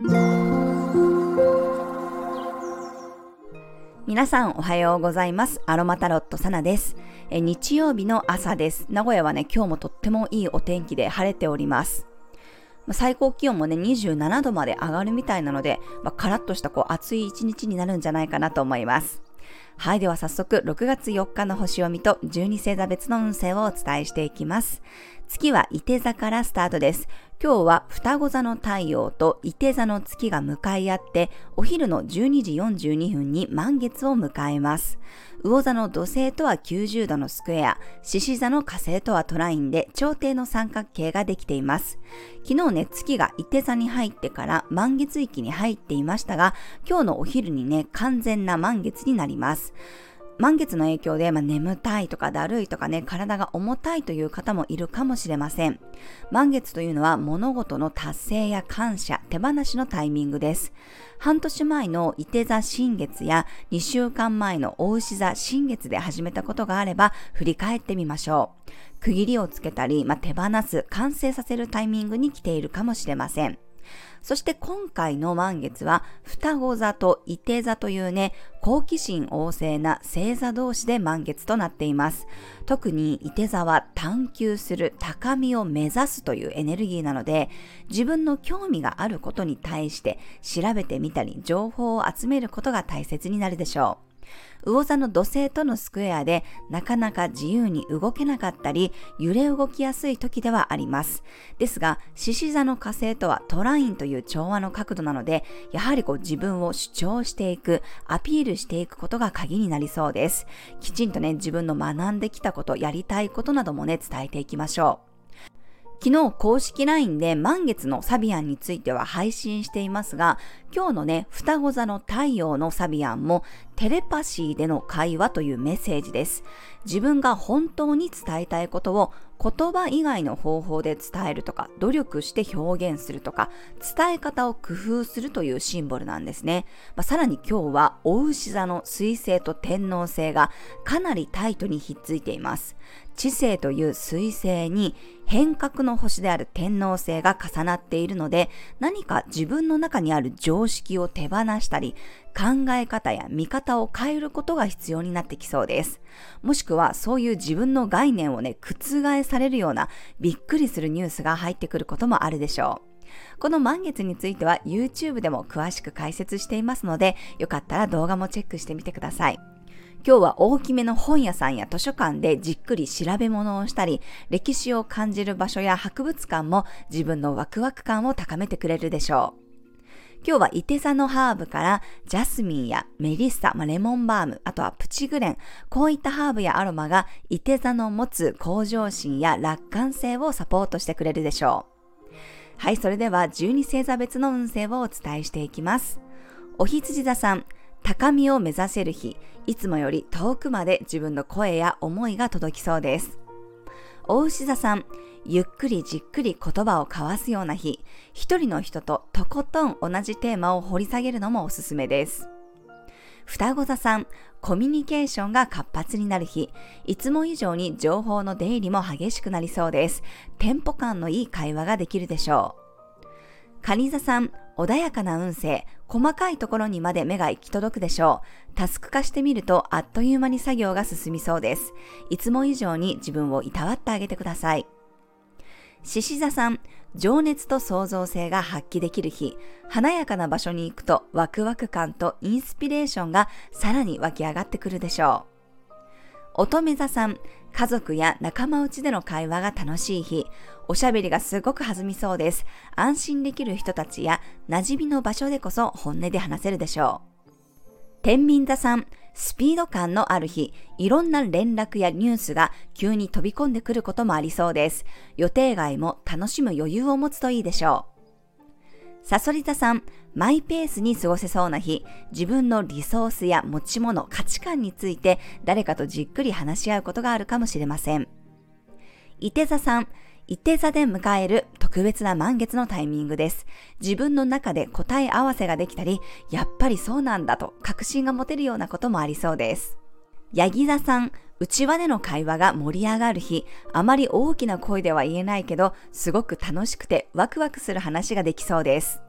皆さんおはようございます。アロマタロットサナです。え日曜日の朝です。名古屋はね、今日もとってもいいお天気で晴れております。最高気温もね、27度まで上がるみたいなので、まあ、カラッとしたこう暑い一日になるんじゃないかなと思います。はい。では早速、6月4日の星読みと12星座別の運勢をお伝えしていきます。月は伊手座からスタートです。今日は双子座の太陽と伊手座の月が向かい合って、お昼の12時42分に満月を迎えます。魚座の土星とは90度のスクエア、獅子座の火星とはトラインで朝廷の三角形ができています。昨日ね、月が伊手座に入ってから満月域に入っていましたが、今日のお昼にね、完全な満月になります。満月の影響で、まあ、眠たいとかだるいとかね、体が重たいという方もいるかもしれません。満月というのは物事の達成や感謝、手放しのタイミングです。半年前の伊手座新月や2週間前の大牛座新月で始めたことがあれば振り返ってみましょう。区切りをつけたり、まあ、手放す、完成させるタイミングに来ているかもしれません。そして今回の満月は双子座と伊手座というね、好奇心旺盛な星座同士で満月となっています。特に伊手座は探求する高みを目指すというエネルギーなので、自分の興味があることに対して調べてみたり情報を集めることが大切になるでしょう。魚座の土星とのスクエアでなかなか自由に動けなかったり揺れ動きやすい時ではあります。ですが、獅子座の火星とはトラインという調和の角度なので、やはりこう自分を主張していく、アピールしていくことが鍵になりそうです。きちんとね、自分の学んできたこと、やりたいことなどもね、伝えていきましょう。昨日公式 LINE で満月のサビアンについては配信していますが、今日のね、双子座の太陽のサビアンもテレパシーでの会話というメッセージです。自分が本当に伝えたいことを言葉以外の方法で伝えるとか、努力して表現するとか、伝え方を工夫するというシンボルなんですね。まあ、さらに今日は、お牛座の水星と天王星がかなりタイトにひっついています。知性という水星に変革の星である天王星が重なっているので、何か自分の中にある常識を手放したり、考え方や見方を変えることが必要になってきそうです。もしくはそういう自分の概念をね、覆されるようなびっくりするニュースが入ってくることもあるでしょう。この満月については YouTube でも詳しく解説していますので、よかったら動画もチェックしてみてください。今日は大きめの本屋さんや図書館でじっくり調べ物をしたり、歴史を感じる場所や博物館も自分のワクワク感を高めてくれるでしょう。今日は伊手座のハーブからジャスミンやメリッサ、まあ、レモンバーム、あとはプチグレン、こういったハーブやアロマが伊手座の持つ向上心や楽観性をサポートしてくれるでしょう。はい、それでは12星座別の運勢をお伝えしていきます。お羊座さん、高みを目指せる日、いつもより遠くまで自分の声や思いが届きそうです。お牛座さん、ゆっくりじっくり言葉を交わすような日、一人の人ととことん同じテーマを掘り下げるのもおすすめです。双子座さん、コミュニケーションが活発になる日、いつも以上に情報の出入りも激しくなりそうです。テンポ感のいい会話ができるでしょう。カニ座さん、穏やかな運勢、細かいところにまで目が行き届くでしょう。タスク化してみるとあっという間に作業が進みそうです。いつも以上に自分をいたわってあげてください。獅子座さん、情熱と創造性が発揮できる日、華やかな場所に行くとワクワク感とインスピレーションがさらに湧き上がってくるでしょう。乙女座さん、家族や仲間内での会話が楽しい日、おしゃべりがすごく弾みそうです。安心できる人たちや馴染みの場所でこそ本音で話せるでしょう。天秤座さん、スピード感のある日、いろんな連絡やニュースが急に飛び込んでくることもありそうです。予定外も楽しむ余裕を持つといいでしょう。サソリ座さん、マイペースに過ごせそうな日、自分のリソースや持ち物、価値観について誰かとじっくり話し合うことがあるかもしれません。伊手座さん、一定座で迎える特別な満月のタイミングです。自分の中で答え合わせができたり、やっぱりそうなんだと確信が持てるようなこともありそうです。ヤギ座さん、内輪での会話が盛り上がる日、あまり大きな声では言えないけど、すごく楽しくてワクワクする話ができそうです。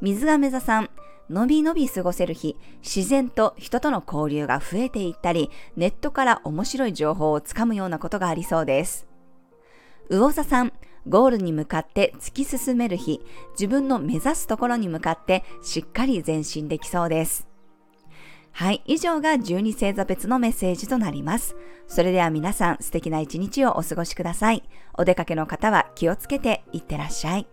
水亀座さん、のびのび過ごせる日、自然と人との交流が増えていったり、ネットから面白い情報をつかむようなことがありそうです。魚座さん、ゴールに向かって突き進める日、自分の目指すところに向かってしっかり前進できそうです。はい、以上が12星座別のメッセージとなります。それでは皆さん素敵な一日をお過ごしください。お出かけの方は気をつけていってらっしゃい。